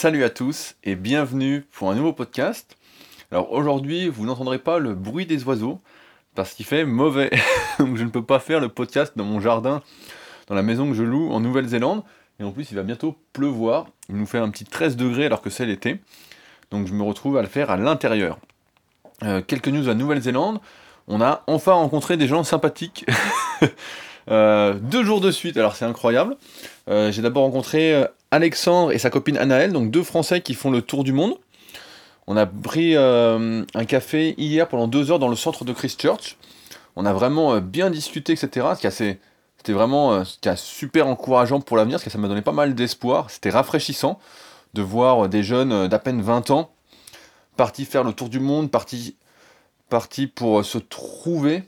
Salut à tous et bienvenue pour un nouveau podcast. Alors aujourd'hui, vous n'entendrez pas le bruit des oiseaux parce qu'il fait mauvais. Je ne peux pas faire le podcast dans mon jardin, dans la maison que je loue en Nouvelle-Zélande. Et en plus, il va bientôt pleuvoir. Il nous fait un petit 13 degrés alors que c'est l'été. Donc je me retrouve à le faire à l'intérieur. Euh, quelques news à Nouvelle-Zélande. On a enfin rencontré des gens sympathiques. Euh, deux jours de suite, alors c'est incroyable. Euh, j'ai d'abord rencontré Alexandre et sa copine Anaëlle, donc deux Français qui font le tour du monde. On a pris un café hier pendant deux heures dans le centre de Christchurch. On a vraiment bien discuté, etc. C'était vraiment super encourageant pour l'avenir, parce que ça m'a donné pas mal d'espoir. C'était rafraîchissant de voir des jeunes d'à peine 20 ans partis faire le tour du monde, partis, partis pour se trouver,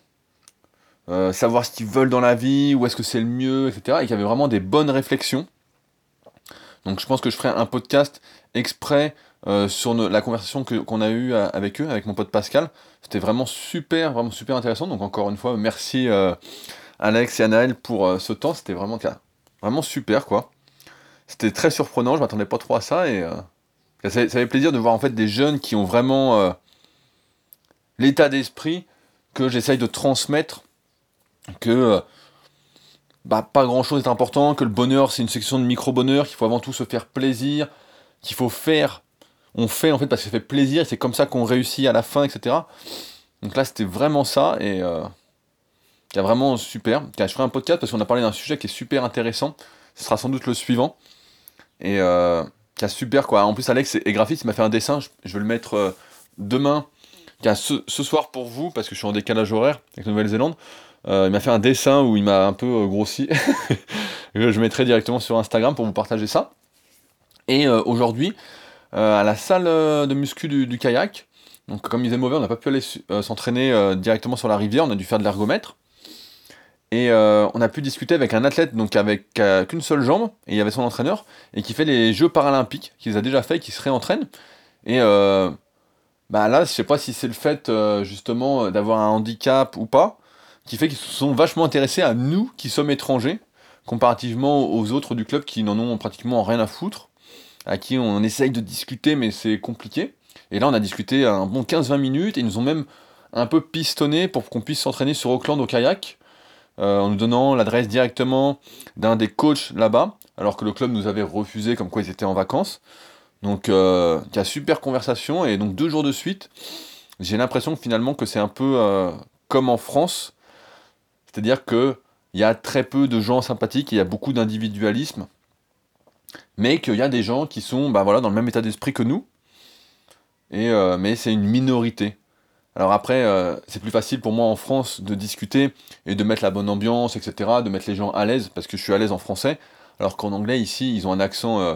euh, savoir ce qu'ils veulent dans la vie, où est-ce que c'est le mieux, etc. Et qu'il y avait vraiment des bonnes réflexions. Donc je pense que je ferai un podcast exprès euh, sur la conversation qu'on a eue avec eux, avec mon pote Pascal. C'était vraiment super, vraiment super intéressant. Donc encore une fois, merci euh, Alex et Anaël pour ce temps. C'était vraiment, vraiment super quoi. C'était très surprenant, je m'attendais pas trop à ça et ça, fait plaisir de voir en fait des jeunes qui ont vraiment euh, l'état d'esprit que j'essaye de transmettre, que euh, bah, pas grand chose est important, que le bonheur c'est une section de micro-bonheur, qu'il faut avant tout se faire plaisir, qu'il faut faire, on fait en fait parce que ça fait plaisir, c'est comme ça qu'on réussit à la fin, etc. Donc là c'était vraiment ça et euh, a vraiment super. je ferai un podcast parce qu'on a parlé d'un sujet qui est super intéressant, ce sera sans doute le suivant. Et euh, super quoi. En plus, Alex est graphiste, il m'a fait un dessin, je, vais le mettre euh, demain, ce, ce, soir pour vous, parce que je suis en décalage horaire avec la Nouvelle-Zélande. Euh, il m'a fait un dessin où il m'a un peu euh, grossi. je mettrai directement sur Instagram pour vous partager ça. Et aujourd'hui, à la salle de muscu du, kayak, donc comme il faisait mauvais, on n'a pas pu aller s'entraîner directement sur la rivière, on a dû faire de l'ergomètre. Et euh, on a pu discuter avec un athlète donc avec euh, qu'une seule jambe, et il y avait son entraîneur, et qui fait les Jeux paralympiques, qui les a déjà fait, et qui se réentraîne. Et euh, bah là, je sais pas si c'est le fait justement d'avoir un handicap ou pas, qui fait qu'ils se sont vachement intéressés à nous qui sommes étrangers, comparativement aux autres du club qui n'en ont pratiquement rien à foutre, à qui on essaye de discuter, mais c'est compliqué. Et là, on a discuté un bon 15-20 minutes, et ils nous ont même un peu pistonné pour qu'on puisse s'entraîner sur Auckland au kayak euh, en nous donnant l'adresse directement d'un des coachs là-bas, alors que le club nous avait refusé comme quoi ils étaient en vacances. Donc euh, il y a super conversation et donc deux jours de suite, j'ai l'impression finalement que c'est un peu euh, comme en France, c'est-à-dire que il y a très peu de gens sympathiques, il y a beaucoup d'individualisme, mais qu'il y a des gens qui sont bah, voilà, dans le même état d'esprit que nous, et, mais c'est une minorité. Alors après, euh, c'est plus facile pour moi en France de discuter et de mettre la bonne ambiance, etc., de mettre les gens à l'aise, parce que je suis à l'aise en français, alors qu'en anglais, ici, ils ont un accent euh,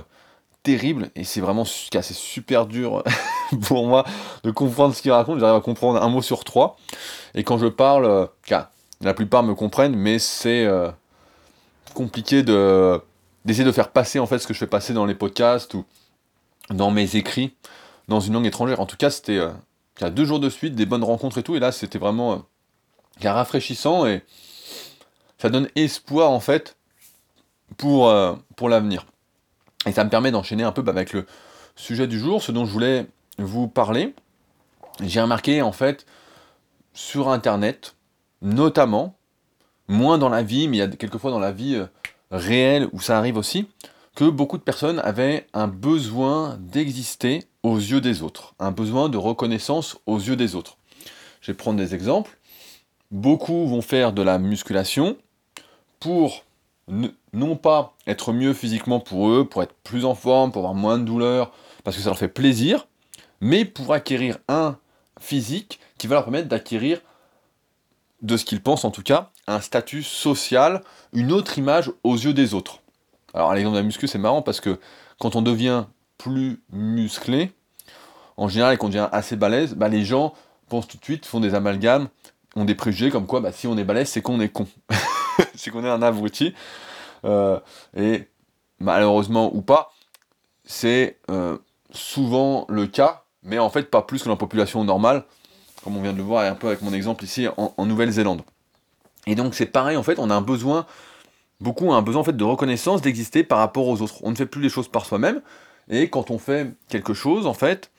terrible, et c'est vraiment super dur pour moi de comprendre ce qu'ils racontent, j'arrive à comprendre un mot sur trois, et quand je parle, euh, la plupart me comprennent, mais c'est compliqué de d'essayer de faire passer en fait ce que je fais passer dans les podcasts ou dans mes écrits dans une langue étrangère. En tout cas, c'était y a deux jours de suite, des bonnes rencontres et tout, et là c'était vraiment euh, rafraîchissant et ça donne espoir en fait pour, euh, pour l'avenir. Et ça me permet d'enchaîner un peu bah, avec le sujet du jour, ce dont je voulais vous parler. J'ai remarqué en fait sur internet, notamment, moins dans la vie, mais il y a quelquefois dans la vie euh, réelle où ça arrive aussi, que beaucoup de personnes avaient un besoin d'exister aux yeux des autres, un besoin de reconnaissance aux yeux des autres. Je vais prendre des exemples. Beaucoup vont faire de la musculation pour non pas être mieux physiquement pour eux, pour être plus en forme, pour avoir moins de douleur, parce que ça leur fait plaisir, mais pour acquérir un physique qui va leur permettre d'acquérir, de ce qu'ils pensent en tout cas, un statut social, une autre image aux yeux des autres. Alors à l'exemple de la muscu, c'est marrant parce que quand on devient plus musclé, en général, et qu'on devient assez balèze, bah, les gens pensent tout de suite, font des amalgames, ont des préjugés comme quoi bah, si on est balèze, c'est qu'on est con. c'est qu'on est un abruti. Euh, et malheureusement ou pas, c'est euh, souvent le cas, mais en fait pas plus que la population normale, comme on vient de le voir un peu avec mon exemple ici en, en Nouvelle-Zélande. Et donc c'est pareil, en fait, on a un besoin beaucoup un besoin en fait de reconnaissance, d'exister par rapport aux autres. On ne fait plus les choses par soi-même, Et quand on fait quelque chose, en fait,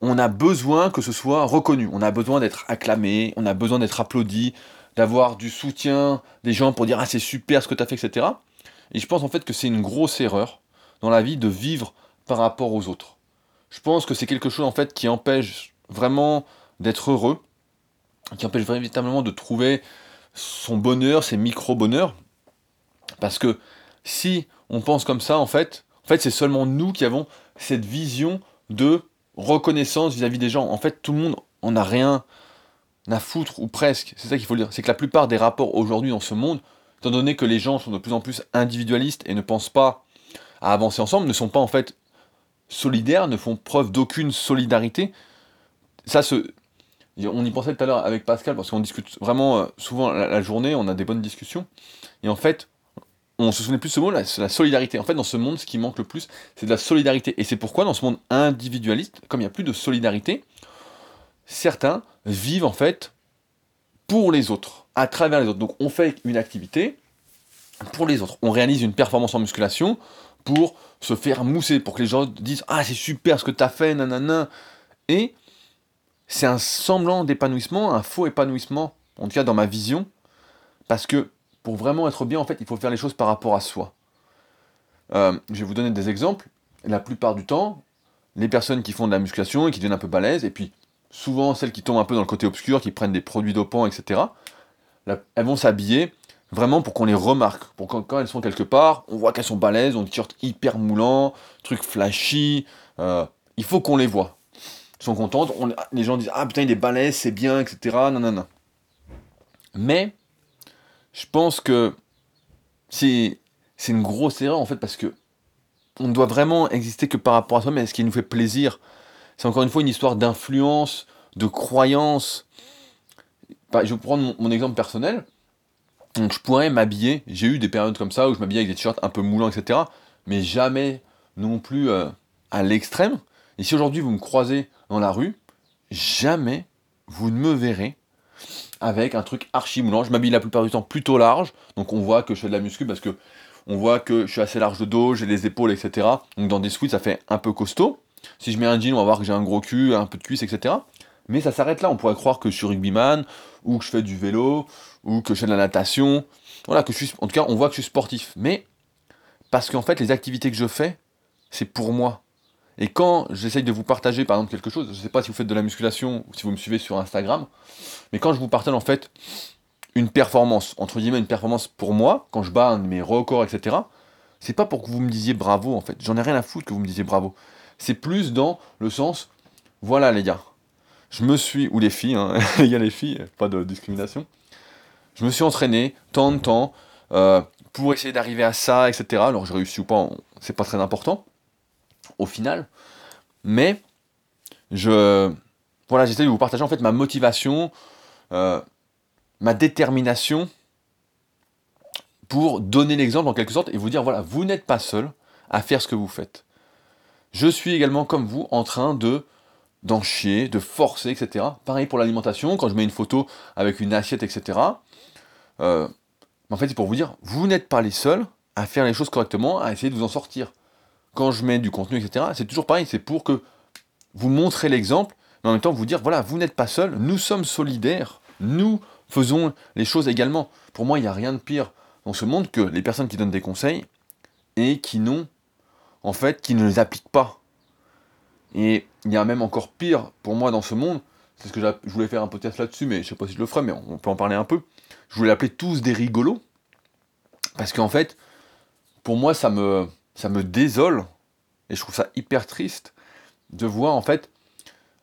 on a besoin que ce soit reconnu, on a besoin d'être acclamé, on a besoin d'être applaudi, d'avoir du soutien des gens pour dire ah c'est super ce que tu as fait, etc. Et je pense en fait que c'est une grosse erreur dans la vie de vivre par rapport aux autres. Je pense que c'est quelque chose en fait qui empêche vraiment d'être heureux, qui empêche véritablement de trouver son bonheur, ses micro-bonheurs. Parce que si on pense comme ça, en fait, en fait c'est seulement nous qui avons cette vision de reconnaissance vis-à-vis des gens. En fait, tout le monde en a rien à foutre, ou presque. C'est ça qu'il faut dire. C'est que la plupart des rapports aujourd'hui dans ce monde, étant donné que les gens sont de plus en plus individualistes et ne pensent pas à avancer ensemble, ne sont pas en fait solidaires, ne font preuve d'aucune solidarité. Ça se. On y pensait tout à l'heure avec Pascal, parce qu'on discute vraiment euh, souvent la, journée, on a des bonnes discussions. Et en fait, on se souvenait plus de ce mot, c'est la solidarité. En fait, dans ce monde, ce qui manque le plus, c'est de la solidarité. Et c'est pourquoi, dans ce monde individualiste, comme il n'y a plus de solidarité, certains vivent en fait pour les autres, à travers les autres. Donc on fait une activité pour les autres. On réalise une performance en musculation pour se faire mousser, pour que les gens disent Ah, c'est super ce que tu as fait, nanana. Et c'est un semblant d'épanouissement, un faux épanouissement, en tout cas dans ma vision, parce que pour vraiment être bien, en fait, il faut faire les choses par rapport à soi. Euh, je vais vous donner des exemples. La plupart du temps, les personnes qui font de la musculation et qui deviennent un peu balèzes, et puis souvent celles qui tombent un peu dans le côté obscur, qui prennent des produits dopants, etc., elles vont s'habiller vraiment pour qu'on les remarque, pour quand, elles sont quelque part, on voit qu'elles sont balèzes, ont des t-shirts hyper moulants, trucs flashy, euh, il faut qu'on les voit. Sont contentes, les gens disent ah putain il est balèze, c'est bien, etc. Non, non, non. Mais je pense que c'est une grosse erreur en fait parce que on ne doit vraiment exister que par rapport à soi, mais ce qui nous fait plaisir c'est encore une fois une histoire d'influence, de croyance. je vais prendre mon, exemple personnel. Donc je pourrais m'habiller, j'ai eu des périodes comme ça où je m'habillais avec des t-shirts un peu moulants, etc. Mais jamais non plus euh, à l'extrême. Et si aujourd'hui vous me croisez dans la rue, jamais vous ne me verrez avec un truc archi moulant. Je m'habille la plupart du temps plutôt large, donc on voit que je fais de la muscu parce que on voit que je suis assez large de dos, j'ai les épaules, etc. Donc dans des suites, ça fait un peu costaud. Si je mets un jean, on va voir que j'ai un gros cul, un peu de cuisse, etc. Mais ça s'arrête là. On pourrait croire que je suis rugbyman, ou que je fais du vélo, ou que je fais de la natation. Voilà, que je suis. En tout cas, on voit que je suis sportif. Mais parce qu'en fait, les activités que je fais, c'est pour moi. Et quand j'essaye de vous partager, par exemple, quelque chose, je ne sais pas si vous faites de la musculation ou si vous me suivez sur Instagram, mais quand je vous partage en fait une performance, entre guillemets, une performance pour moi, quand je bats mes records, etc., c'est pas pour que vous me disiez bravo en fait. J'en ai rien à foutre que vous me disiez bravo. C'est plus dans le sens, voilà les gars, je me suis, ou les filles, hein, il y a les filles, pas de discrimination, je me suis entraîné tant de temps euh, pour essayer d'arriver à ça, etc. Alors j'ai réussi ou pas, c'est pas très important au final, mais je, voilà, j'essaie de vous partager en fait ma motivation, euh, ma détermination pour donner l'exemple en quelque sorte et vous dire voilà, vous n'êtes pas seul à faire ce que vous faites je suis également comme vous en train de d'en chier, de forcer, etc. Pareil pour l'alimentation, quand je mets une photo avec une assiette, etc. Euh, en fait, c'est pour vous dire, vous n'êtes pas les seuls à faire les choses correctement, à essayer de vous en sortir. Quand je mets du contenu, etc., c'est toujours pareil, c'est pour que vous montrez l'exemple, mais en même temps vous dire, voilà, vous n'êtes pas seuls, nous sommes solidaires, nous faisons les choses également. Pour moi, il n'y a rien de pire dans ce monde que les personnes qui donnent des conseils et qui n'ont en fait, qui ne les appliquent pas. Et il y a même encore pire pour moi dans ce monde, c'est ce que je voulais faire un podcast là-dessus, mais je sais pas si je le ferai, mais on peut en parler un peu. Je voulais appeler tous des rigolos, parce qu'en fait, pour moi, ça me, ça me désole, et je trouve ça hyper triste, de voir en fait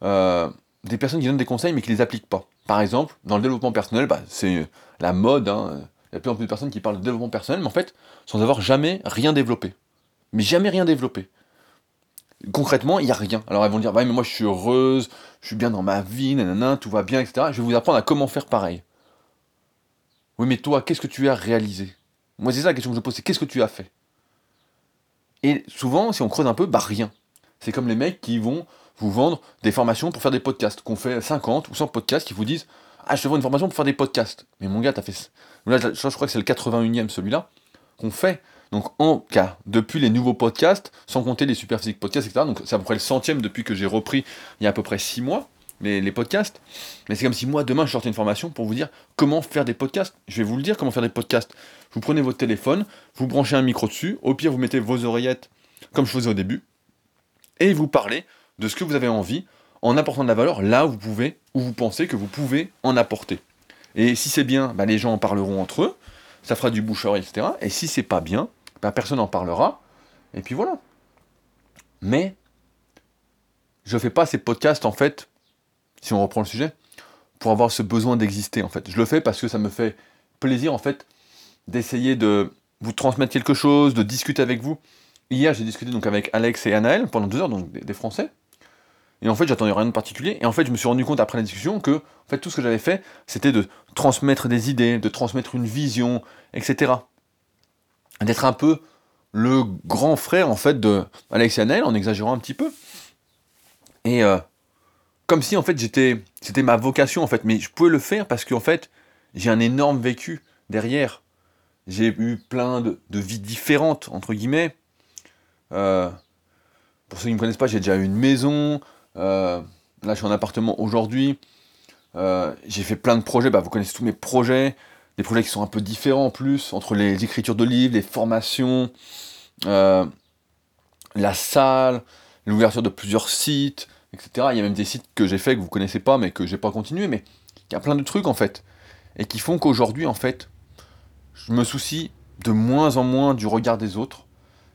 euh, des personnes qui donnent des conseils mais qui les appliquent pas. Par exemple, dans le développement personnel, bah, c'est la mode, hein. il y a de plus en plus de personnes qui parlent de développement personnel, mais en fait, sans avoir jamais rien développé mais jamais rien développé. Concrètement, il n'y a rien. Alors elles vont dire, bah, mais moi je suis heureuse, je suis bien dans ma vie, nanana, tout va bien, etc. Je vais vous apprendre à comment faire pareil. Oui, mais toi, qu'est-ce que tu as réalisé? Moi, c'est ça la question que je pose, c'est qu'est-ce que tu as fait? Et souvent, si on creuse un peu, bah rien. C'est comme les mecs qui vont vous vendre des formations pour faire des podcasts, qu'on fait 50 ou 100 podcasts, qui vous disent Ah, je te vends une formation pour faire des podcasts. Mais mon gars, t'as fait. Là, je crois que c'est le 81 e celui-là, qu'on fait Donc en cas, depuis les nouveaux podcasts, sans compter les super physiques podcasts, etc. Donc c'est à peu près le centième depuis que j'ai repris il y a à peu près six mois les, podcasts. Mais c'est comme si moi demain je sortais une formation pour vous dire comment faire des podcasts. Je vais vous le dire comment faire des podcasts. Vous prenez votre téléphone, vous branchez un micro dessus, au pire vous mettez vos oreillettes comme je faisais au début, et vous parlez de ce que vous avez envie en apportant de la valeur là où vous pouvez, où vous pensez que vous pouvez en apporter. Et si c'est bien, bah, les gens en parleront entre eux, ça fera du bouche etc. Et si c'est pas bien, bah, personne n'en parlera, et puis voilà. Mais je fais pas ces podcasts en fait, si on reprend le sujet, pour avoir ce besoin d'exister en fait. Je le fais parce que ça me fait plaisir en fait d'essayer de vous transmettre quelque chose, de discuter avec vous. Hier, j'ai discuté donc avec Alex et Anaël pendant deux heures, donc des, Français. Et en fait, j'attendais rien de particulier. Et en fait, je me suis rendu compte après la discussion que, en fait, tout ce que j'avais fait, c'était de transmettre des idées, de transmettre une vision, etc. D'être un peu le grand frère, en fait, de Alex et Anaël, en exagérant un petit peu. Et euh, comme si, en fait, j'étais, c'était ma vocation, en fait. Mais je pouvais le faire parce qu'en fait, j'ai un énorme vécu derrière. J'ai eu plein de, vies différentes, entre guillemets. Euh, pour ceux qui ne me connaissent pas, j'ai déjà eu une maison. Euh, là, je suis en appartement aujourd'hui. Euh, j'ai fait plein de projets. Bah, vous connaissez tous mes projets. Des projets qui sont un peu différents en plus, entre les écritures de livres, les formations, la salle, l'ouverture de plusieurs sites, etc. Il y a même des sites que j'ai fait que vous connaissez pas, mais que j'ai pas continué. Mais il y a plein de trucs en fait. Et qui font qu'aujourd'hui, en fait, je me soucie de moins en moins du regard des autres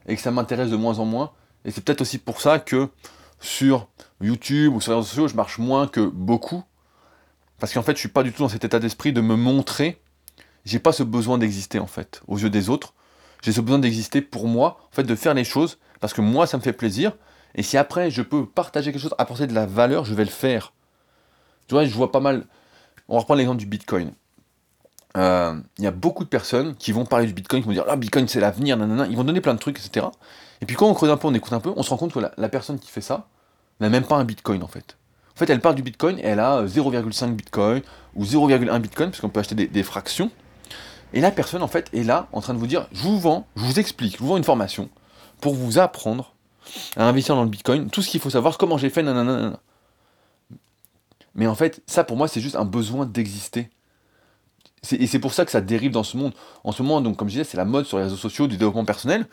et que ça m'intéresse de moins en moins. Et c'est peut-être aussi pour ça que sur YouTube ou sur les réseaux sociaux, je marche moins que beaucoup. Parce qu'en fait, je suis pas du tout dans cet état d'esprit de me montrer. J'ai pas ce besoin d'exister en fait aux yeux des autres. J'ai ce besoin d'exister pour moi, en fait, de faire les choses parce que moi, ça me fait plaisir. Et si après, je peux partager quelque chose, apporter de la valeur, je vais le faire. Tu vois, je vois pas mal. On va reprendre l'exemple du Bitcoin. Euh, il y a beaucoup de personnes qui vont parler du Bitcoin, qui vont dire ah Bitcoin c'est l'avenir, nanana. Ils vont donner plein de trucs, etc. Et puis quand on creuse un peu, on écoute un peu, on se rend compte que la, personne qui fait ça n'a même pas un Bitcoin en fait. En fait, elle parle du Bitcoin et elle a 0,5 Bitcoin ou 0,1 Bitcoin, parce qu'on peut acheter des, fractions. Et la personne en fait est là en train de vous dire je vous vends, je vous explique, je vous vends une formation pour vous apprendre à investir dans le Bitcoin, tout ce qu'il faut savoir, comment j'ai fait, nanana. Mais en fait, ça pour moi c'est juste un besoin d'exister et c'est pour ça que ça dérive dans ce monde. En ce moment, donc, comme je disais, c'est la mode sur les réseaux sociaux du développement personnel.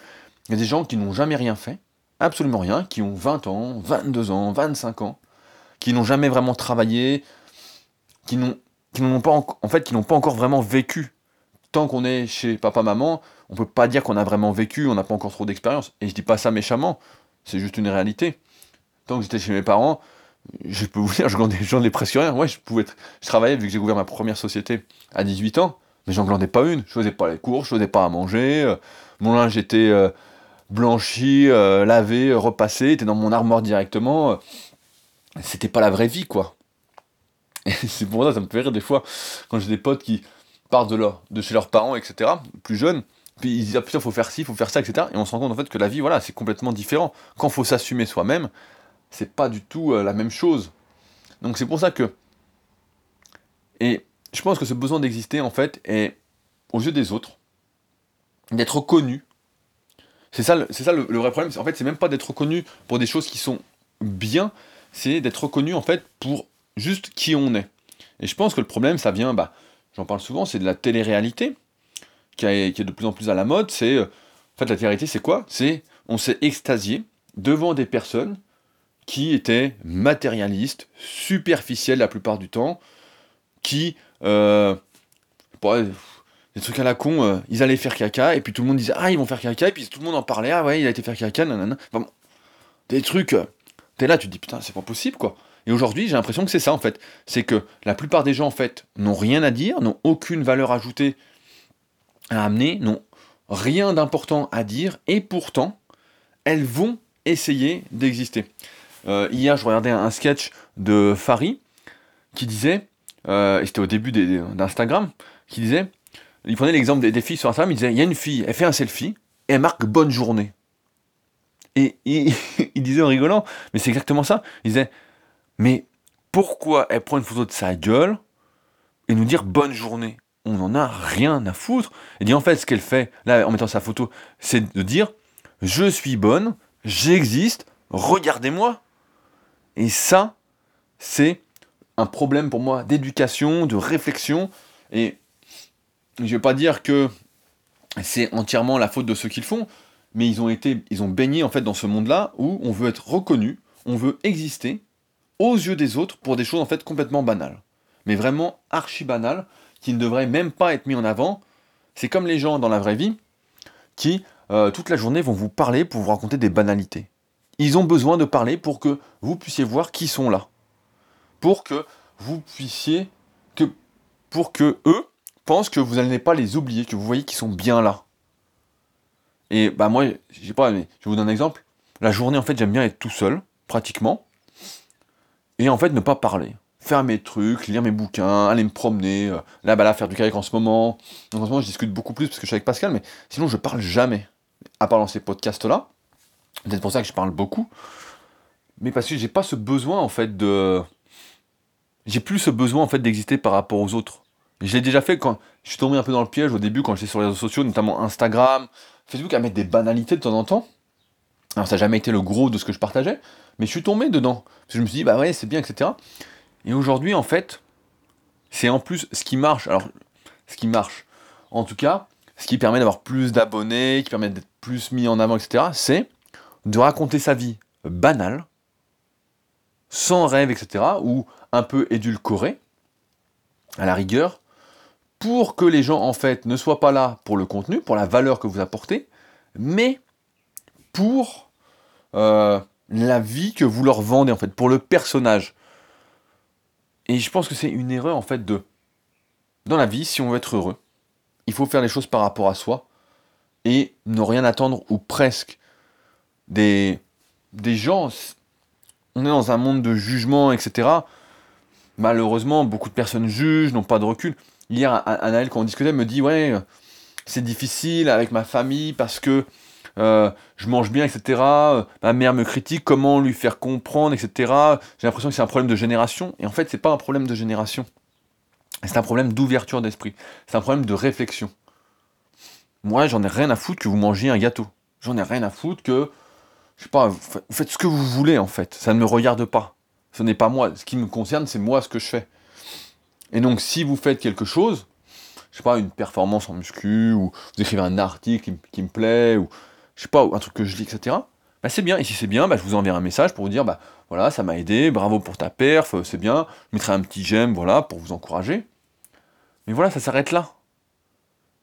Il y a des gens qui n'ont jamais rien fait, absolument rien, qui ont 20 ans, 22 ans, 25 ans, qui n'ont jamais vraiment travaillé, qui n'ont pas en fait pas encore vraiment vécu. Tant qu'on est chez papa maman, on peut pas dire qu'on a vraiment vécu, on n'a pas encore trop d'expérience. Et je dis pas ça méchamment, c'est juste une réalité. Tant que j'étais chez mes parents, je peux vous dire, je glandais, presque rien. Ouais, je pouvais je travaillais, vu que j'ai ouvert ma première société à 18 ans, mais j'en glandais pas une. Je faisais pas les cours, je faisais pas à manger. Euh, mon linge était euh, blanchi, euh, lavé, repassé, était dans mon armoire directement. C'était pas la vraie vie, quoi. C'est pour ça, ça me fait rire des fois, quand j'ai des potes qui partent de, leur, de chez leurs parents, etc., plus jeunes, puis ils disent, ah putain, faut faire ci, faut faire ça, etc. Et on se rend compte en fait que la vie, voilà, c'est complètement différent. Quand faut s'assumer soi-même, c'est pas du tout euh, la même chose. Donc c'est pour ça que. Et je pense que ce besoin d'exister, en fait, est aux yeux des autres, d'être reconnu. C'est ça, c'est ça le, vrai problème. En fait, c'est même pas d'être reconnu pour des choses qui sont bien, c'est d'être reconnu, en fait, pour juste qui on est. Et je pense que le problème, ça vient, bah, j'en parle souvent, c'est de la télé-réalité, qui, est de plus en plus à la mode. C'est, euh, en fait, la télé-réalité, c'est quoi? C'est, on s'est extasié devant des personnes qui étaient matérialistes, superficiels la plupart du temps, qui, euh, des trucs à la con, euh, ils allaient faire caca, et puis tout le monde disait, ah, ils vont faire caca, et puis tout le monde en parlait, ah ouais, il a été faire caca, nanana. Des trucs, euh, t'es là, tu te dis, putain, c'est pas possible, quoi. Et aujourd'hui, j'ai l'impression que c'est ça, en fait. C'est que la plupart des gens, en fait, n'ont rien à dire, n'ont aucune valeur ajoutée à amener, n'ont rien d'important à dire, et pourtant, elles vont essayer d'exister. Euh, hier, je regardais un, sketch de Fari qui disait, euh, et c'était au début d'Instagram, qui disait, il prenait l'exemple des, filles sur Instagram, il disait, il y a une fille, elle fait un selfie, et elle marque bonne journée. Et, il disait en rigolant, mais c'est exactement ça, il disait, mais pourquoi elle prend une photo de sa gueule et nous dire bonne journée? On n'en a rien à foutre. Et dit en fait, ce qu'elle fait, là, en mettant sa photo, c'est de dire Je suis bonne, j'existe, regardez-moi. Et ça, c'est un problème pour moi d'éducation, de réflexion. Et je ne vais pas dire que c'est entièrement la faute de ceux qui le font, mais ils ont été, ils ont baigné en fait dans ce monde-là où on veut être reconnu, on veut exister aux yeux des autres pour des choses en fait complètement banales, mais vraiment archi banales, qui ne devraient même pas être mis en avant. C'est comme les gens dans la vraie vie qui euh, toute la journée vont vous parler pour vous raconter des banalités. Ils ont besoin de parler pour que vous puissiez voir qui sont là, pour que vous puissiez que pour que eux pensent que vous n'allez pas les oublier, que vous voyez qu'ils sont bien là. Et bah moi, je sais pas, mais je vous donne un exemple. La journée, en fait, j'aime bien être tout seul, pratiquement, et en fait ne pas parler. Faire mes trucs, lire mes bouquins, aller me promener, euh, là, bah là, faire du kayak en ce moment. en ce moment, je discute beaucoup plus parce que je suis avec Pascal, mais sinon, je parle jamais. À part dans ces podcasts-là. C'est pour ça que je parle beaucoup. Mais parce que j'ai pas ce besoin, en fait, de. J'ai plus ce besoin, en fait, d'exister par rapport aux autres. Je l'ai déjà fait quand je suis tombé un peu dans le piège au début, quand j'étais sur les réseaux sociaux, notamment Instagram, Facebook, à mettre des banalités de temps en temps. Alors ça n'a jamais été le gros de ce que je partageais, mais je suis tombé dedans. je me suis dit, bah ouais, c'est bien, etc. Et aujourd'hui, en fait, c'est en plus ce qui marche. Alors, ce qui marche, en tout cas, ce qui permet d'avoir plus d'abonnés, qui permet d'être plus mis en avant, etc., c'est de raconter sa vie banale, sans rêve, etc., ou un peu édulcoré, à la rigueur, pour que les gens, en fait, ne soient pas là pour le contenu, pour la valeur que vous apportez, mais pour euh, la vie que vous leur vendez, en fait, pour le personnage. Et je pense que c'est une erreur, en fait, de... Dans la vie, si on veut être heureux, il faut faire les choses par rapport à soi, et ne rien attendre, ou presque, des, des gens... On est dans un monde de jugement, etc. Malheureusement, beaucoup de personnes jugent, n'ont pas de recul. Hier, Anaël, quand on discutait, me dit, ouais, c'est difficile avec ma famille parce que euh, je mange bien, etc. Ma mère me critique, comment lui faire comprendre, etc. J'ai l'impression que c'est un problème de génération. Et en fait, c'est pas un problème de génération. C'est un problème d'ouverture d'esprit. C'est un problème de réflexion. Moi, j'en ai rien à foutre que vous mangiez un gâteau. J'en ai rien à foutre que, je sais pas, vous faites ce que vous voulez en fait. Ça ne me regarde pas. Ce n'est pas moi. Ce qui me concerne, c'est moi ce que je fais. Et donc, si vous faites quelque chose, je sais pas, une performance en muscu, ou vous écrivez un article qui, me plaît, ou je sais pas, un truc que je lis, etc. Bah c'est bien, et si c'est bien, bah, je vous enverrai un message pour vous dire, bah voilà, ça m'a aidé, bravo pour ta perf, c'est bien, je mettrai un petit j'aime, voilà, pour vous encourager. Mais voilà, ça s'arrête là.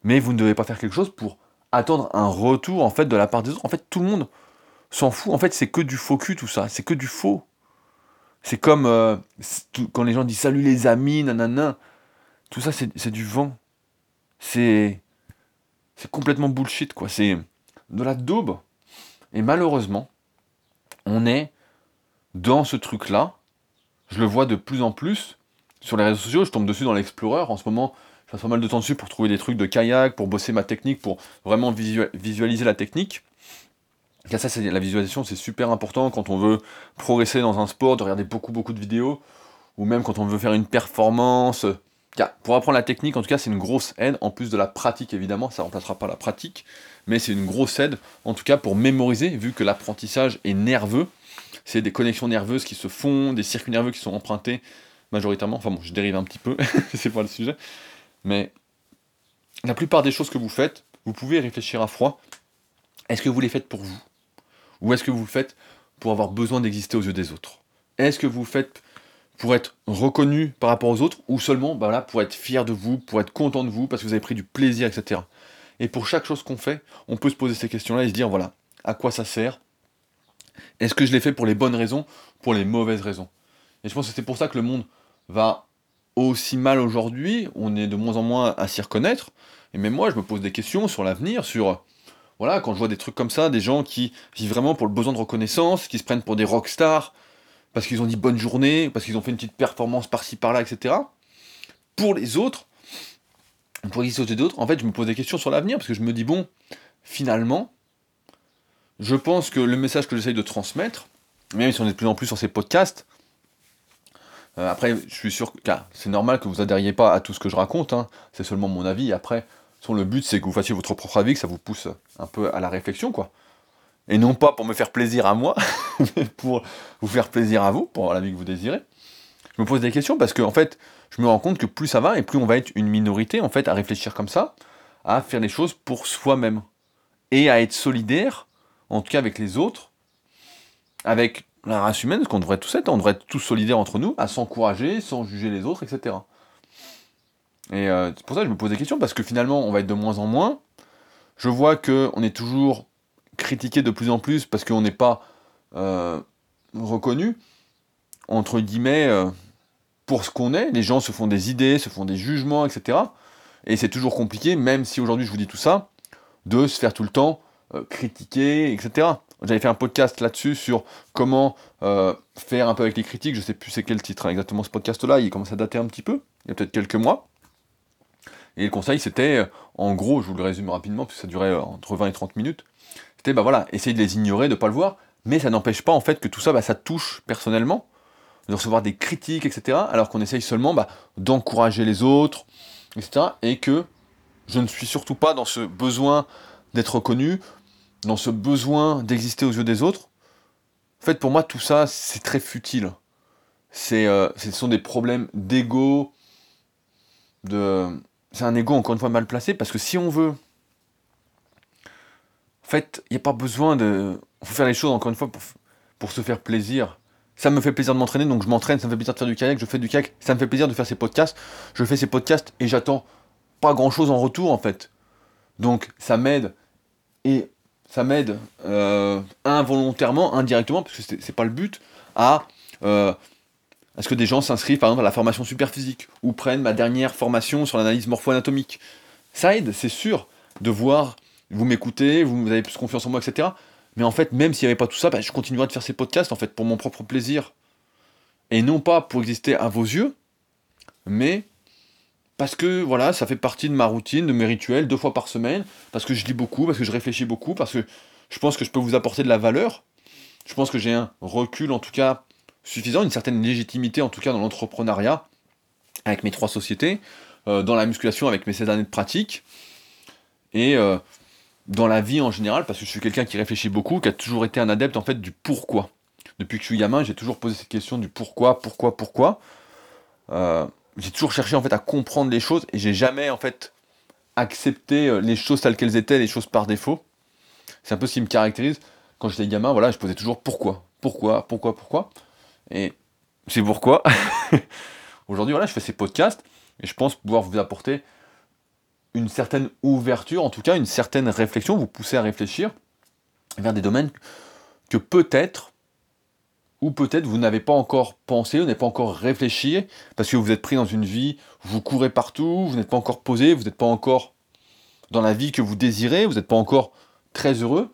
Mais vous ne devez pas faire quelque chose pour attendre un retour, en fait, de la part des autres. En fait, tout le monde s'en fout. En fait, c'est que du faux cul, tout ça. C'est que du faux. C'est comme euh, quand les gens disent salut les amis, nanana. Tout ça, c'est du vent. C'est. C'est complètement bullshit, quoi. C'est de la daube. Et malheureusement, on est dans ce truc-là. Je le vois de plus en plus sur les réseaux sociaux. Je tombe dessus dans l'Explorer. En ce moment, je passe pas mal de temps dessus pour trouver des trucs de kayak, pour bosser ma technique, pour vraiment visualiser la technique ça, la visualisation, c'est super important quand on veut progresser dans un sport, de regarder beaucoup beaucoup de vidéos, ou même quand on veut faire une performance. Pour apprendre la technique, en tout cas, c'est une grosse aide, en plus de la pratique évidemment, ça ne remplacera pas la pratique, mais c'est une grosse aide, en tout cas pour mémoriser, vu que l'apprentissage est nerveux, c'est des connexions nerveuses qui se font, des circuits nerveux qui sont empruntés majoritairement, enfin bon, je dérive un petit peu, c'est pas le sujet, mais la plupart des choses que vous faites, vous pouvez réfléchir à froid, est-ce que vous les faites pour vous? Ou est-ce que vous le faites pour avoir besoin d'exister aux yeux des autres? Est-ce que vous faites pour être reconnu par rapport aux autres ou seulement bah pour être fier de vous, pour être content de vous, parce que vous avez pris du plaisir, etc. Et pour chaque chose qu'on fait, on peut se poser ces questions-là et se dire voilà, à quoi ça sert? Est-ce que je l'ai fait pour les bonnes raisons, pour les mauvaises raisons? Et je pense que c'est pour ça que le monde va aussi mal aujourd'hui, on est de moins en moins à s'y reconnaître. Et même moi, je me pose des questions sur l'avenir, sur voilà, quand je vois des trucs comme ça, des gens qui vivent vraiment pour le besoin de reconnaissance, qui se prennent pour des rockstars, parce qu'ils ont dit bonne journée, parce qu'ils ont fait une petite performance par-ci par-là, etc. Pour les autres, pour les autres d'autres, en fait, je me pose des questions sur l'avenir, parce que je me dis, bon, finalement, je pense que le message que j'essaye de transmettre, même si on est de plus en plus sur ces podcasts, Euh, après, je suis sûr que c'est normal que vous adhériez pas à tout ce que je raconte, hein. c'est seulement mon avis. Après, le but, c'est que vous fassiez votre propre avis, que ça vous pousse un peu à la réflexion, quoi. Et non pas pour me faire plaisir à moi, mais pour vous faire plaisir à vous, pour la vie que vous désirez. Je me pose des questions parce que, en fait, je me rends compte que plus ça va et plus on va être une minorité, en fait, à réfléchir comme ça, à faire les choses pour soi-même. Et à être solidaire, en tout cas avec les autres, avec la race humaine, ce qu'on devrait tous être, on devrait être tous solidaires entre nous, à s'encourager, sans juger les autres, etc. Et euh, c'est pour ça que je me pose des questions, parce que finalement, on va être de moins en moins. Je vois qu'on est toujours critiqué de plus en plus parce qu'on n'est pas euh, reconnu, entre guillemets, euh, pour ce qu'on est. Les gens se font des idées, se font des jugements, etc. Et c'est toujours compliqué, même si aujourd'hui je vous dis tout ça, de se faire tout le temps critiquer, etc. J'avais fait un podcast là-dessus sur comment faire un peu avec les critiques. Je sais plus c'est quel titre hein, exactement ce podcast-là. Il commence à dater un petit peu. Il y a peut-être quelques mois. Et le conseil, c'était, euh, en gros, je vous le résume rapidement, puisque ça durait euh, entre 20 et 30 minutes, c'était, bah voilà, essayer de les ignorer, de ne pas le voir, mais ça n'empêche pas, en fait, que tout ça, bah, ça touche personnellement, de recevoir des critiques, etc., alors qu'on essaye seulement bah, d'encourager les autres, etc., et que je ne suis surtout pas dans ce besoin d'être reconnu, dans ce besoin d'exister aux yeux des autres. En fait, pour moi, tout ça, c'est très futile. C'est, euh, ce sont des problèmes d'ego, de, c'est un ego encore une fois mal placé parce que si on veut, en fait, il n'y a pas besoin de. Faut faire les choses encore une fois pour, pour se faire plaisir. Ça me fait plaisir de m'entraîner, donc je m'entraîne, ça me fait plaisir de faire du kayak, je fais du kayak, ça me fait plaisir de faire ces podcasts, je fais ces podcasts et j'attends pas grand chose en retour en fait. Donc ça m'aide et ça m'aide euh, involontairement, indirectement, parce que c'est pas le but, à euh, est-ce que des gens s'inscrivent par exemple à la formation super physique ou prennent ma dernière formation sur l'analyse morpho-anatomique? Ça aide, c'est sûr, de voir, vous m'écoutez, vous avez plus confiance en moi, etc. Mais en fait, même s'il n'y avait pas tout ça, bah, je continuerai de faire ces podcasts en fait pour mon propre plaisir. Et non pas pour exister à vos yeux, mais parce que voilà, ça fait partie de ma routine, de mes rituels, deux fois par semaine, parce que je lis beaucoup, parce que je réfléchis beaucoup, parce que je pense que je peux vous apporter de la valeur. Je pense que j'ai un recul, en tout cas, suffisant, une certaine légitimité en tout cas dans l'entrepreneuriat, avec mes trois sociétés, euh, dans la musculation avec mes 16 années de pratique, et euh, dans la vie en général, parce que je suis quelqu'un qui réfléchit beaucoup, qui a toujours été un adepte en fait du pourquoi. Depuis que je suis gamin, j'ai toujours posé cette question du pourquoi, pourquoi, pourquoi. Euh, j'ai toujours cherché en fait à comprendre les choses et j'ai jamais en fait accepté les choses telles qu'elles étaient, les choses par défaut. C'est un peu ce qui me caractérise. Quand j'étais gamin, voilà, je posais toujours pourquoi, pourquoi, pourquoi, pourquoi. Et c'est pourquoi aujourd'hui, voilà, je fais ces podcasts et je pense pouvoir vous apporter une certaine ouverture, en tout cas une certaine réflexion, vous pousser à réfléchir vers des domaines que peut-être, ou peut-être vous n'avez pas encore pensé, vous n'avez pas encore réfléchi, parce que vous êtes pris dans une vie, vous courez partout, vous n'êtes pas encore posé, vous n'êtes pas encore dans la vie que vous désirez, vous n'êtes pas encore très heureux.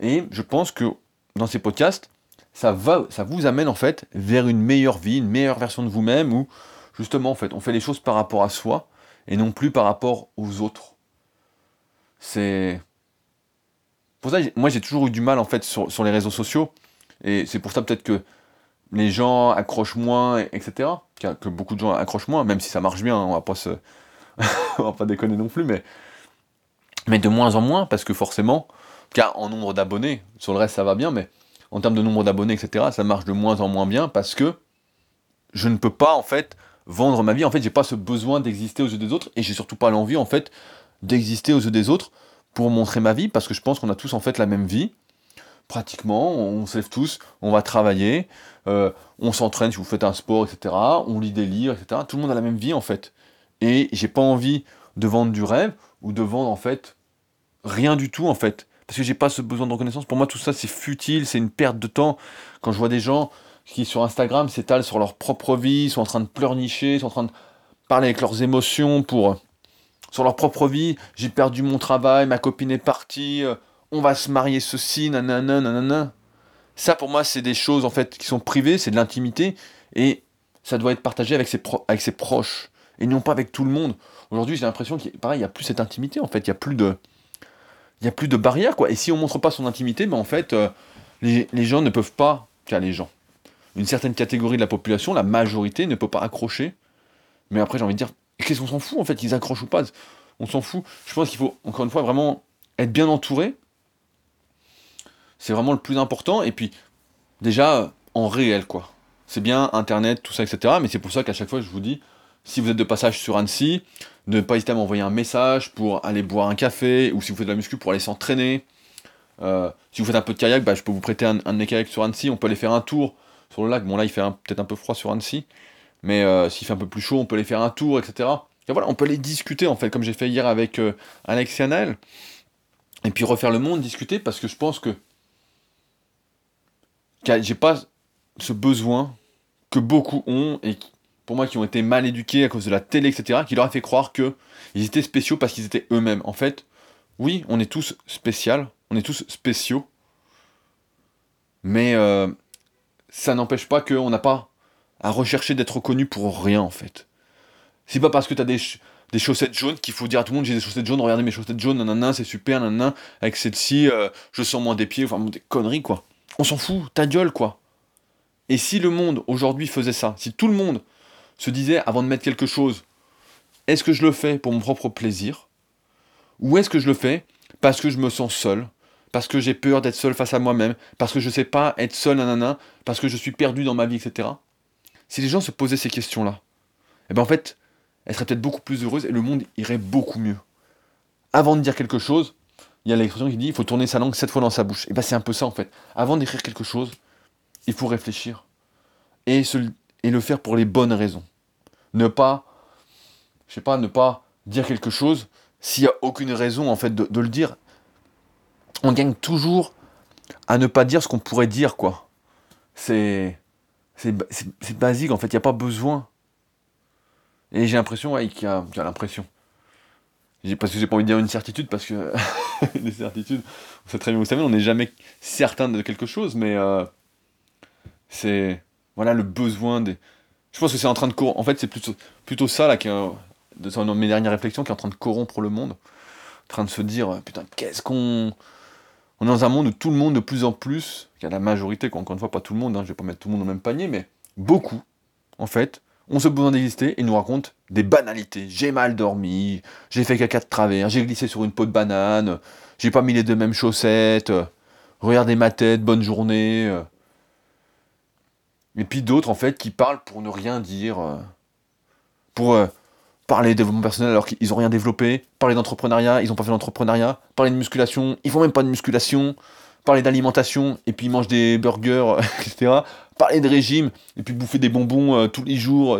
Et je pense que dans ces podcasts, ça, va, ça vous amène en fait vers une meilleure vie, une meilleure version de vous-même, où justement en fait on fait les choses par rapport à soi et non plus par rapport aux autres. C'est pour ça moi j'ai toujours eu du mal en fait sur, les réseaux sociaux et c'est pour ça peut-être que les gens accrochent moins, etc. Que beaucoup de gens accrochent moins, même si ça marche bien, hein, on va pas se, on va pas déconner non plus, mais mais de moins en moins parce que forcément, car en nombre d'abonnés, sur le reste ça va bien, mais en termes de nombre d'abonnés, etc., ça marche de moins en moins bien parce que je ne peux pas, en fait, vendre ma vie. En fait, j'ai pas ce besoin d'exister aux yeux des autres et j'ai surtout pas l'envie, en fait, d'exister aux yeux des autres pour montrer ma vie parce que je pense qu'on a tous, en fait, la même vie. Pratiquement, on se lève tous, on va travailler, euh, on s'entraîne si vous faites un sport, etc., on lit des livres, etc. Tout le monde a la même vie, en fait. Et j'ai pas envie de vendre du rêve ou de vendre, en fait, rien du tout, en fait parce que j'ai pas ce besoin de reconnaissance. Pour moi, tout ça, c'est futile, c'est une perte de temps. Quand je vois des gens qui, sur Instagram, s'étalent sur leur propre vie, sont en train de pleurnicher, sont en train de parler avec leurs émotions pour sur leur propre vie, j'ai perdu mon travail, ma copine est partie, euh, on va se marier ceci, nanana, nanana. Ça, pour moi, c'est des choses, en fait, qui sont privées, c'est de l'intimité, et ça doit être partagé avec ses, proches, et non pas avec tout le monde. Aujourd'hui, j'ai l'impression qu'il pareil, il a plus cette intimité, en fait, il n'y a plus de il n'y a plus de barrière, quoi. Et si on montre pas son intimité, ben en fait, euh, les, gens ne peuvent pas, car les gens, une certaine catégorie de la population, la majorité, ne peut pas accrocher. Mais après, j'ai envie de dire, qu'est-ce qu'on s'en fout en fait, qu'ils accrochent ou pas? On s'en fout. Je pense qu'il faut, encore une fois, vraiment être bien entouré. C'est vraiment le plus important. Et puis, déjà, en réel, quoi. C'est bien Internet, tout ça, etc. Mais c'est pour ça qu'à chaque fois, je vous dis, si vous êtes de passage sur Annecy, ne pas hésiter à m'envoyer un message pour aller boire un café, ou si vous faites de la muscu pour aller s'entraîner. Euh, si vous faites un peu de kayak, bah, je peux vous prêter un, de mes kayaks sur Annecy, on peut aller faire un tour sur le lac. Bon là il fait peut-être un peu froid sur Annecy, mais euh, s'il fait un peu plus chaud, on peut aller faire un tour, etc. Et voilà, on peut aller discuter en fait, comme j'ai fait hier avec euh, Alex et et puis refaire le monde, discuter, parce que je pense que j'ai pas ce besoin que beaucoup ont, et pour moi qui ont été mal éduqués à cause de la télé, etc., qui leur a fait croire qu'ils étaient spéciaux parce qu'ils étaient eux-mêmes. En fait, oui, on est tous spéciaux, on est tous spéciaux, mais euh, ça n'empêche pas qu'on n'a pas à rechercher d'être reconnu pour rien en fait. C'est pas parce que tu as des, des, chaussettes jaunes qu'il faut dire à tout le monde j'ai des chaussettes jaunes, regardez mes chaussettes jaunes, nanana, c'est super, nanana, avec celle-ci, euh, je sens moins des pieds, enfin des conneries quoi. On s'en fout, ta gueule quoi. Et si le monde aujourd'hui faisait ça, si tout le monde se disait avant de mettre quelque chose, est-ce que je le fais pour mon propre plaisir? Ou est-ce que je le fais parce que je me sens seul parce que j'ai peur d'être seul face à moi-même, parce que je ne sais pas être seul, nanana, parce que je suis perdu dans ma vie, etc. Si les gens se posaient ces questions-là, eh ben en fait, elles seraient peut-être beaucoup plus heureuses et le monde irait beaucoup mieux. Avant de dire quelque chose, il y a l'expression qui dit il faut tourner sa langue sept fois dans sa bouche. Et eh ben c'est un peu ça en fait. Avant d'écrire quelque chose, il faut réfléchir et, et le faire pour les bonnes raisons. Ne pas, je sais pas, ne pas dire quelque chose s'il n'y a aucune raison en fait de le dire on gagne toujours à ne pas dire ce qu'on pourrait dire, quoi. C'est. C'est basique, en fait, il n'y a pas besoin. Et j'ai l'impression, ouais, qu'il y a, l'impression. Parce que j'ai pas envie de dire une certitude, parce que les certitudes, on sait très bien, vous savez, on n'est jamais certain de quelque chose, mais euh, c'est. Voilà le besoin des. Je pense que c'est en train de corrompre. En fait, c'est plutôt, plutôt ça, là, qui de mes dernières réflexions, qui est en train de corrompre le monde. En train de se dire, putain, qu'est-ce qu'on on est dans un monde où tout le monde de plus en plus, il y a la majorité, encore une fois pas tout le monde, hein, je vais pas mettre tout le monde dans le même panier, mais beaucoup, en fait, ont ce besoin d'exister et nous racontent des banalités. J'ai mal dormi, j'ai fait caca de travers, j'ai glissé sur une peau de banane, j'ai pas mis les deux mêmes chaussettes, regardez ma tête, bonne journée. Et puis d'autres, en fait, qui parlent pour ne rien dire, euh. pour euh, parler de développement personnel alors qu'ils n'ont rien développé, parler d'entrepreneuriat, ils n'ont pas fait d'entrepreneuriat, parler de musculation, ils font même pas de musculation, parler d'alimentation, et puis ils mangent des burgers, etc. Parler de régime, et puis bouffer des bonbons euh, tous les jours,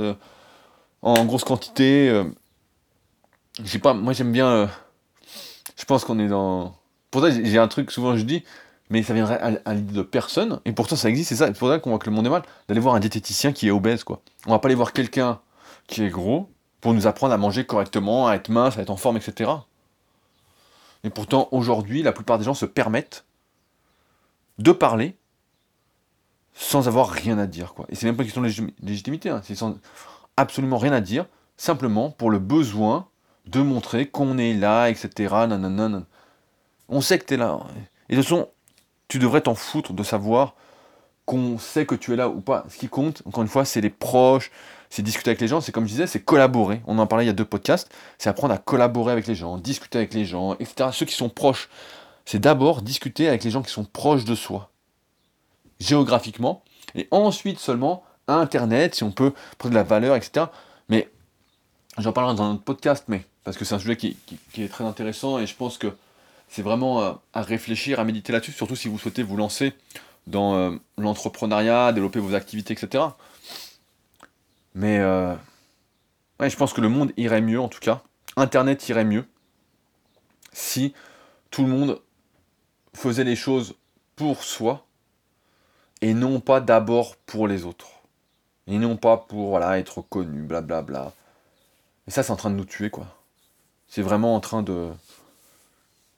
en grosse quantité. Je sais pas, moi j'aime bien... je pense qu'on est dans... Pour ça, j'ai un truc, souvent je dis, mais ça viendrait à, l'idée de personne, et pourtant ça existe, c'est ça, c'est pour ça qu'on voit que le monde est mal, d'aller voir un diététicien qui est obèse, quoi. On va pas aller voir quelqu'un qui est gros, pour nous apprendre à manger correctement, à être mince, à être en forme, etc. Et pourtant, aujourd'hui, la plupart des gens se permettent de parler sans avoir rien à dire. Quoi. Et c'est même pas une question de légitimité, hein. c'est sans absolument rien à dire, simplement pour le besoin de montrer qu'on est là, etc. On sait que tu es là. Et de toute tu devrais t'en foutre de savoir qu'on sait que tu es là ou pas. Ce qui compte, encore une fois, c'est les proches, c'est discuter avec les gens, c'est comme je disais, c'est collaborer. On en parlait il y a deux podcasts, c'est apprendre à collaborer avec les gens, discuter avec les gens, etc. Ceux qui sont proches, c'est d'abord discuter avec les gens qui sont proches de soi, géographiquement, et ensuite seulement Internet, si on peut prendre de la valeur, etc. Mais j'en parlerai dans un autre podcast, mais parce que c'est un sujet qui, est très intéressant et je pense que c'est vraiment euh, à réfléchir, à méditer là-dessus, surtout si vous souhaitez vous lancer dans euh, l'entrepreneuriat, développer vos activités, etc. Mais euh, je pense que le monde irait mieux, en tout cas. Internet irait mieux si tout le monde faisait les choses pour soi et non pas d'abord pour les autres. Et non pas pour voilà, être connu, blablabla. Et ça, c'est en train de nous tuer, quoi. C'est vraiment en train de.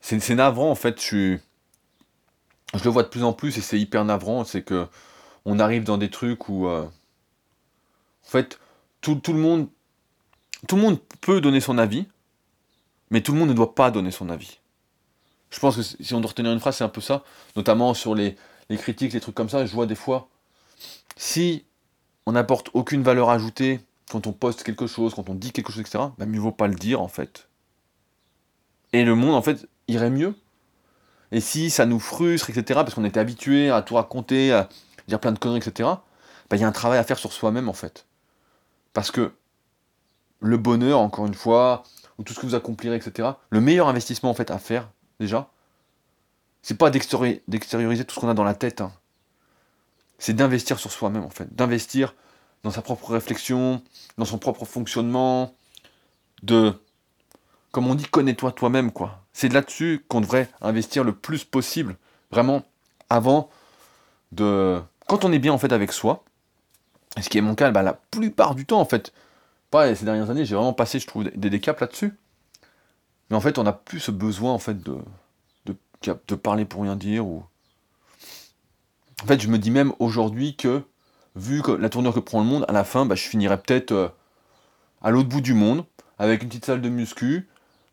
C'est navrant, en fait. Je le vois de plus en plus et c'est hyper navrant, c'est que on arrive dans des trucs où euh, en fait tout, le monde tout le monde peut donner son avis, mais tout le monde ne doit pas donner son avis. Je pense que si on doit retenir une phrase, c'est un peu ça, notamment sur les, les, critiques, les trucs comme ça, je vois des fois si on n'apporte aucune valeur ajoutée quand on poste quelque chose, quand on dit quelque chose, etc., bah, mieux vaut pas le dire en fait. Et le monde en fait irait mieux. Et si ça nous frustre, etc., parce qu'on était habitué à tout raconter, à dire plein de conneries, etc., bah, il y a un travail à faire sur soi-même en fait. Parce que le bonheur, encore une fois, ou tout ce que vous accomplirez, etc., le meilleur investissement en fait à faire, déjà, c'est pas d'extérioriser tout ce qu'on a dans la tête. Hein. C'est d'investir sur soi-même en fait. D'investir dans sa propre réflexion, dans son propre fonctionnement, de, comme on dit, connais-toi toi-même quoi. C'est là-dessus qu'on devrait investir le plus possible, vraiment, avant de, quand on est bien en fait avec soi, ce qui est mon cas, bah, la plupart du temps en fait, pas ces dernières années, j'ai vraiment passé, je trouve, des décaps là-dessus. Mais en fait, on n'a plus ce besoin en fait de, de, parler pour rien dire. En fait, je me dis même aujourd'hui que, vu la tournure que prend le monde, à la fin, bah, je finirai peut-être euh, à l'autre bout du monde, avec une petite salle de muscu,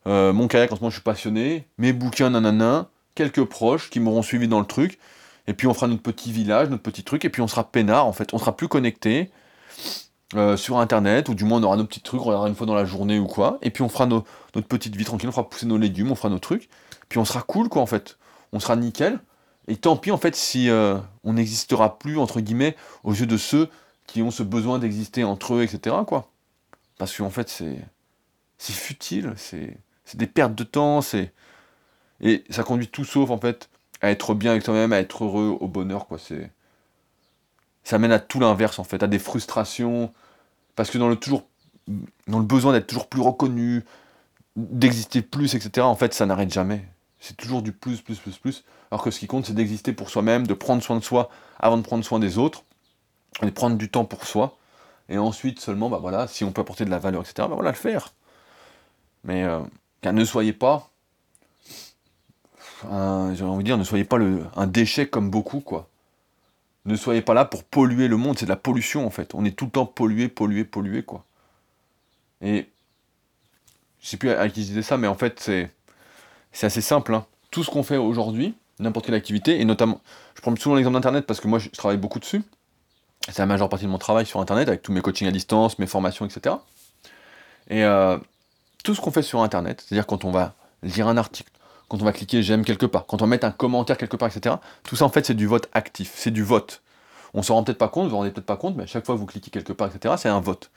euh, mon kayak en ce moment je suis passionné, mes bouquins nanana, quelques proches qui m'auront suivi dans le truc, et puis on fera notre petit village, notre petit truc, et puis on sera peinard en fait, on sera plus connecté euh, sur internet, ou du moins on aura nos petits trucs, on regardera une fois dans la journée ou quoi, et puis on fera notre petite vie tranquille, on fera pousser nos légumes, on fera nos trucs, puis on sera cool quoi en fait, on sera nickel, et tant pis en fait si euh, on n'existera plus entre guillemets aux yeux de ceux qui ont ce besoin d'exister entre eux, etc. quoi. Parce qu'en fait c'est c'est futile, c'est c'est des pertes de temps, c'est et ça conduit tout sauf en fait à être bien avec toi-même, à être heureux, au bonheur quoi. C'est ça mène à tout l'inverse en fait, à des frustrations parce que dans le toujours dans le besoin d'être toujours plus reconnu, d'exister plus, etc. En fait, ça n'arrête jamais. C'est toujours du plus, plus, plus, plus. Alors que ce qui compte, c'est d'exister pour soi-même, de prendre soin de soi avant de prendre soin des autres, et de prendre du temps pour soi. Et ensuite seulement, bah voilà, si on peut apporter de la valeur, etc. Bah voilà, le faire. Mais euh, ne soyez pas, j'ai envie de dire, ne soyez pas un déchet comme beaucoup, quoi. Ne soyez pas là pour polluer le monde, c'est de la pollution en fait. On est tout le temps pollué, pollué, pollué, quoi. Et je sais plus à qui ça, mais en fait c'est assez simple. Hein. Tout ce qu'on fait aujourd'hui, n'importe quelle activité, et notamment, je prends souvent l'exemple d'Internet parce que moi je travaille beaucoup dessus. C'est la majeure partie de mon travail sur Internet, avec tous mes coachings à distance, mes formations, etc. Et tout ce qu'on fait sur Internet, c'est-à-dire quand on va lire un article, quand on va cliquer j'aime quelque part, quand on mettre un commentaire quelque part, etc. Tout ça en fait c'est du vote actif, c'est du vote. On s'en rend peut-être pas compte, vous vous rendez peut-être pas compte, mais à chaque fois que vous cliquez quelque part, etc., c'est un vote.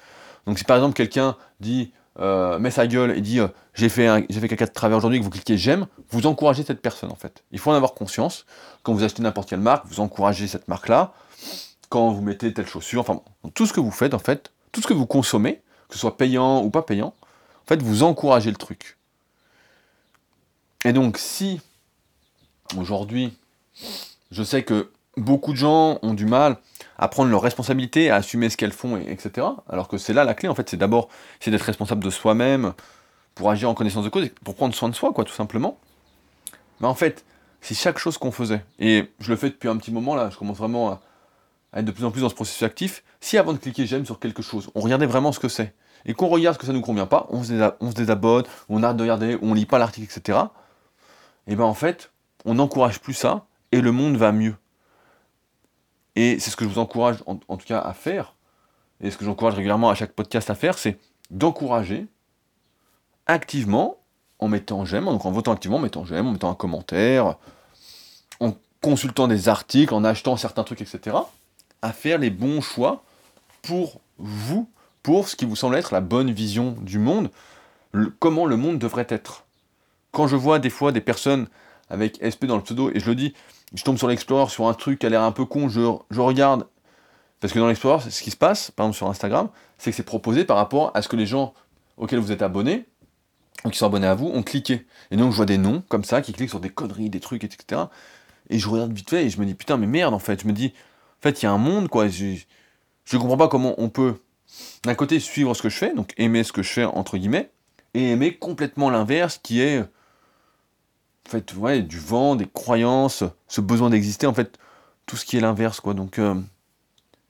Donc si par exemple quelqu'un dit euh, met sa gueule et dit euh, j'ai fait, j'ai fait caca de travers aujourd'hui, que vous cliquez j'aime, vous encouragez cette personne en fait. Il faut en avoir conscience. Quand vous achetez n'importe quelle marque, vous encouragez cette marque-là. Quand vous mettez telle chaussure, enfin tout ce que vous faites en fait, tout ce que vous consommez, que ce soit payant ou pas payant, en fait vous encouragez le truc. Et donc si aujourd'hui, je sais que beaucoup de gens ont du mal à prendre leurs responsabilités, à assumer ce qu'elles font, et, etc. Alors que c'est là la clé, en fait, c'est d'abord d'être responsable de soi-même, pour agir en connaissance de cause, pour prendre soin de soi, quoi, tout simplement. Mais en fait, c'est chaque chose qu'on faisait, et je le fais depuis un petit moment, là, je commence vraiment à, être de plus en plus dans ce processus actif, si avant de cliquer j'aime sur quelque chose, on regardait vraiment ce que c'est, et qu'on regarde ce que ça nous convient pas, on se, on désabonne, on arrête de regarder, on lit pas l'article, etc., et ben en fait, on n'encourage plus ça, et le monde va mieux. Et c'est ce que je vous encourage en, tout cas à faire, et ce que j'encourage régulièrement à chaque podcast à faire, c'est d'encourager activement, en mettant j'aime, donc en votant activement, en mettant j'aime, en mettant un commentaire, en consultant des articles, en achetant certains trucs, etc., à faire les bons choix pour vous, pour ce qui vous semble être la bonne vision du monde, comment le monde devrait être. Quand je vois des fois des personnes avec SP dans le pseudo, et je le dis, je tombe sur l'Explorer, sur un truc qui a l'air un peu con, je, regarde. Parce que dans l'Explorer, ce qui se passe, par exemple sur Instagram, c'est que c'est proposé par rapport à ce que les gens auxquels vous êtes abonnés, ou qui sont abonnés à vous, ont cliqué. Et donc je vois des noms comme ça, qui cliquent sur des conneries, des trucs, etc. Et je regarde vite fait et je me dis, putain, mais merde, en fait. Je me dis, en fait, il y a un monde, quoi. Je, je comprends pas comment on peut, d'un côté, suivre ce que je fais, donc aimer ce que je fais, entre guillemets, et aimer complètement l'inverse, qui est en fait, ouais, du vent, des croyances, ce besoin d'exister, en fait, tout ce qui est l'inverse, quoi. Donc, euh,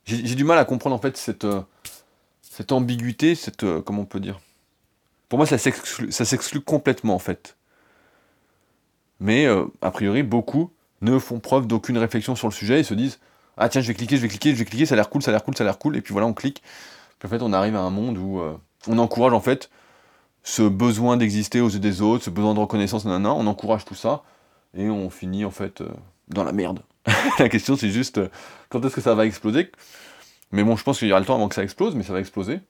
j'ai du mal à comprendre, en fait, cette, euh, cette ambiguïté, cette, euh, comment on peut dire? Pour moi, ça s'exclut complètement, en fait. Mais, a priori, beaucoup ne font preuve d'aucune réflexion sur le sujet et se disent, ah tiens, je vais cliquer, je vais cliquer, je vais cliquer, ça a l'air cool, ça a l'air cool, ça a l'air cool, et puis voilà, on clique. En fait, on arrive à un monde où euh, on encourage en fait ce besoin d'exister aux yeux des autres, ce besoin de reconnaissance, nanana, on encourage tout ça, et on finit en fait euh, dans la merde. la question c'est juste euh, quand est-ce que ça va exploser? Mais bon, je pense qu'il y aura le temps avant que ça explose, mais ça va exploser.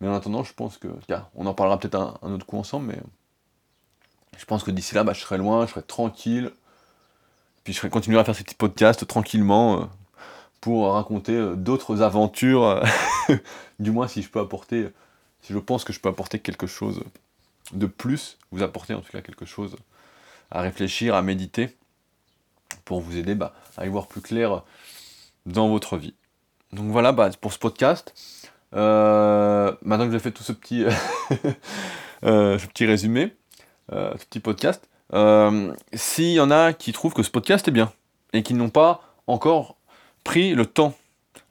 Mais en attendant, je pense que. on en parlera peut-être un, autre coup ensemble, mais. Je pense que d'ici là, bah, je serai loin, je serai tranquille. Puis je serai continuer à faire ces petits podcasts tranquillement pour raconter euh, d'autres aventures, euh, du moins si je peux apporter, si je pense que je peux apporter quelque chose de plus, vous apporter en tout cas quelque chose à réfléchir, à méditer, pour vous aider bah, à y voir plus clair dans votre vie. Donc voilà bah, pour ce podcast. Euh, maintenant que j'ai fait tout ce petit, ce petit résumé, ce petit podcast, s'il y en a qui trouvent que ce podcast est bien et qui n'ont pas encore pris le temps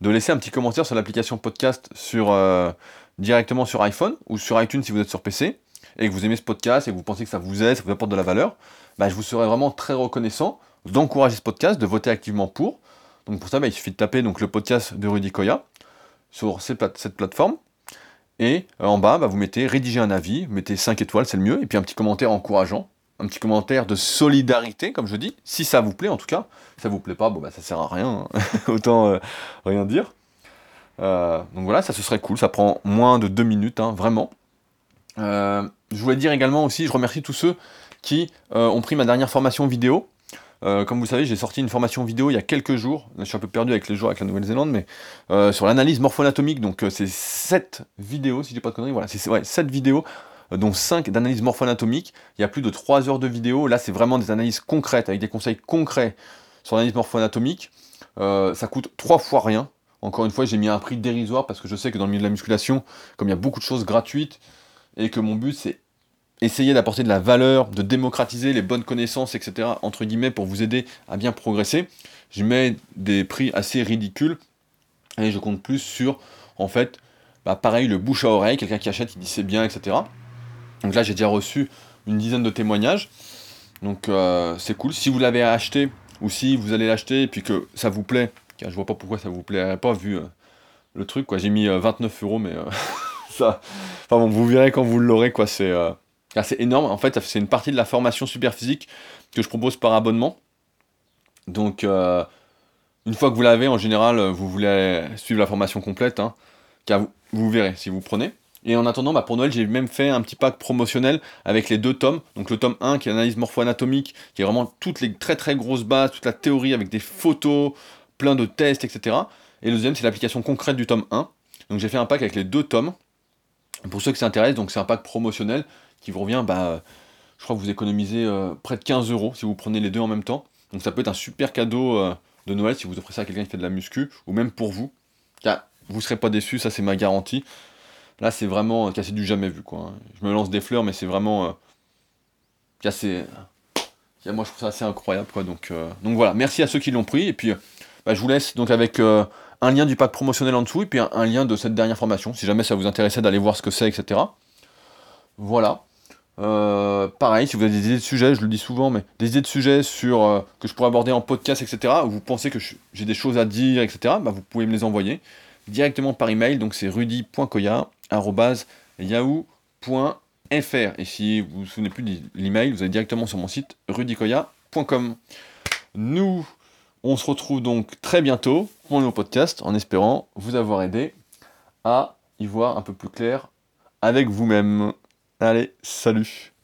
de laisser un petit commentaire sur l'application podcast sur, euh, directement sur iPhone ou sur iTunes si vous êtes sur PC et que vous aimez ce podcast et que vous pensez que ça vous aide, ça vous apporte de la valeur, bah, je vous serais vraiment très reconnaissant d'encourager ce podcast, de voter activement pour. Donc pour ça, bah, il suffit de taper donc, le podcast de Rudy Koya sur cette plateforme. Et euh, en bas, bah, vous mettez rédiger un avis, mettez 5 étoiles, c'est le mieux, et puis un petit commentaire encourageant un petit commentaire de solidarité, comme je dis, si ça vous plaît en tout cas. Si ça vous plaît pas, bon bah ça sert à rien, hein. autant euh, rien dire. Euh, donc voilà, ça ce serait cool, ça prend moins de deux minutes, hein, vraiment. Euh, je voulais dire également aussi, je remercie tous ceux qui ont pris ma dernière formation vidéo. comme vous savez, j'ai sorti une formation vidéo il y a quelques jours. Je suis un peu perdu avec les jours avec la Nouvelle-Zélande, mais sur l'analyse morpho-anatomique. Donc c'est 7 vidéos, si j'ai pas de conneries. Voilà, c'est ouais, 7 vidéos dont 5 d'analyse morpho-anatomique. Il y a plus de 3 heures de vidéo. Là, c'est vraiment des analyses concrètes, avec des conseils concrets sur l'analyse morpho-anatomique. Euh, ça coûte 3 fois rien. Encore une fois, j'ai mis un prix dérisoire parce que je sais que dans le milieu de la musculation, comme il y a beaucoup de choses gratuites, et que mon but c'est essayer d'apporter de la valeur, de démocratiser les bonnes connaissances, etc., entre guillemets, pour vous aider à bien progresser, je mets des prix assez ridicules, et je compte plus sur, en fait, bah, pareil, le bouche à oreille, quelqu'un qui achète, il dit c'est bien, etc. Donc là, j'ai déjà reçu une dizaine de témoignages. Donc euh, c'est cool. Si vous l'avez acheté, ou si vous allez l'acheter et puis que ça vous plaît, car je vois pas pourquoi ça vous plairait pas vu euh, le truc, quoi. J'ai mis 29 euh, euros, mais ça. Enfin bon, vous verrez quand vous l'aurez, quoi. C'est énorme. En fait, c'est une partie de la formation super physique que je propose par abonnement. Donc, une fois que vous l'avez, en général, vous voulez suivre la formation complète, hein, car vous, vous verrez si vous prenez. Et en attendant, bah, pour Noël, j'ai même fait un petit pack promotionnel avec les deux tomes. Donc le tome 1 qui est l'analyse morpho-anatomique, qui est vraiment toutes les très très grosses bases, toute la théorie avec des photos, plein de tests, etc. Et le deuxième, c'est l'application concrète du tome 1. Donc j'ai fait un pack avec les deux tomes. Pour ceux qui s'intéressent, donc c'est un pack promotionnel qui vous revient, bah, je crois que vous économisez euh, près de 15 euros si vous prenez les deux en même temps. Donc ça peut être un super cadeau euh, de Noël si vous offrez ça à quelqu'un qui fait de la muscu, ou même pour vous. Car vous ne serez pas déçus, ça c'est ma garantie. Là, c'est vraiment casser du jamais vu, quoi. Je me lance des fleurs, mais c'est vraiment euh, cassé. Moi, je trouve ça assez incroyable. Donc, euh, voilà, merci à ceux qui l'ont pris. Et puis, bah, je vous laisse donc avec euh, un lien du pack promotionnel en dessous et puis un, lien de cette dernière formation, si jamais ça vous intéressait d'aller voir ce que c'est, etc. Voilà. pareil, si vous avez des idées de sujets, je le dis souvent, mais des idées de sujets sur que je pourrais aborder en podcast, etc., ou vous pensez que j'ai des choses à dire, etc., bah, vous pouvez me les envoyer directement par email. Donc c'est rudy.koya yahoo.fr. Et si vous vous souvenez plus de l'email, vous allez directement sur mon site rudicoya.com. Nous, on se retrouve donc très bientôt pour un nouveau podcast en espérant vous avoir aidé à y voir un peu plus clair avec vous-même. Allez, salut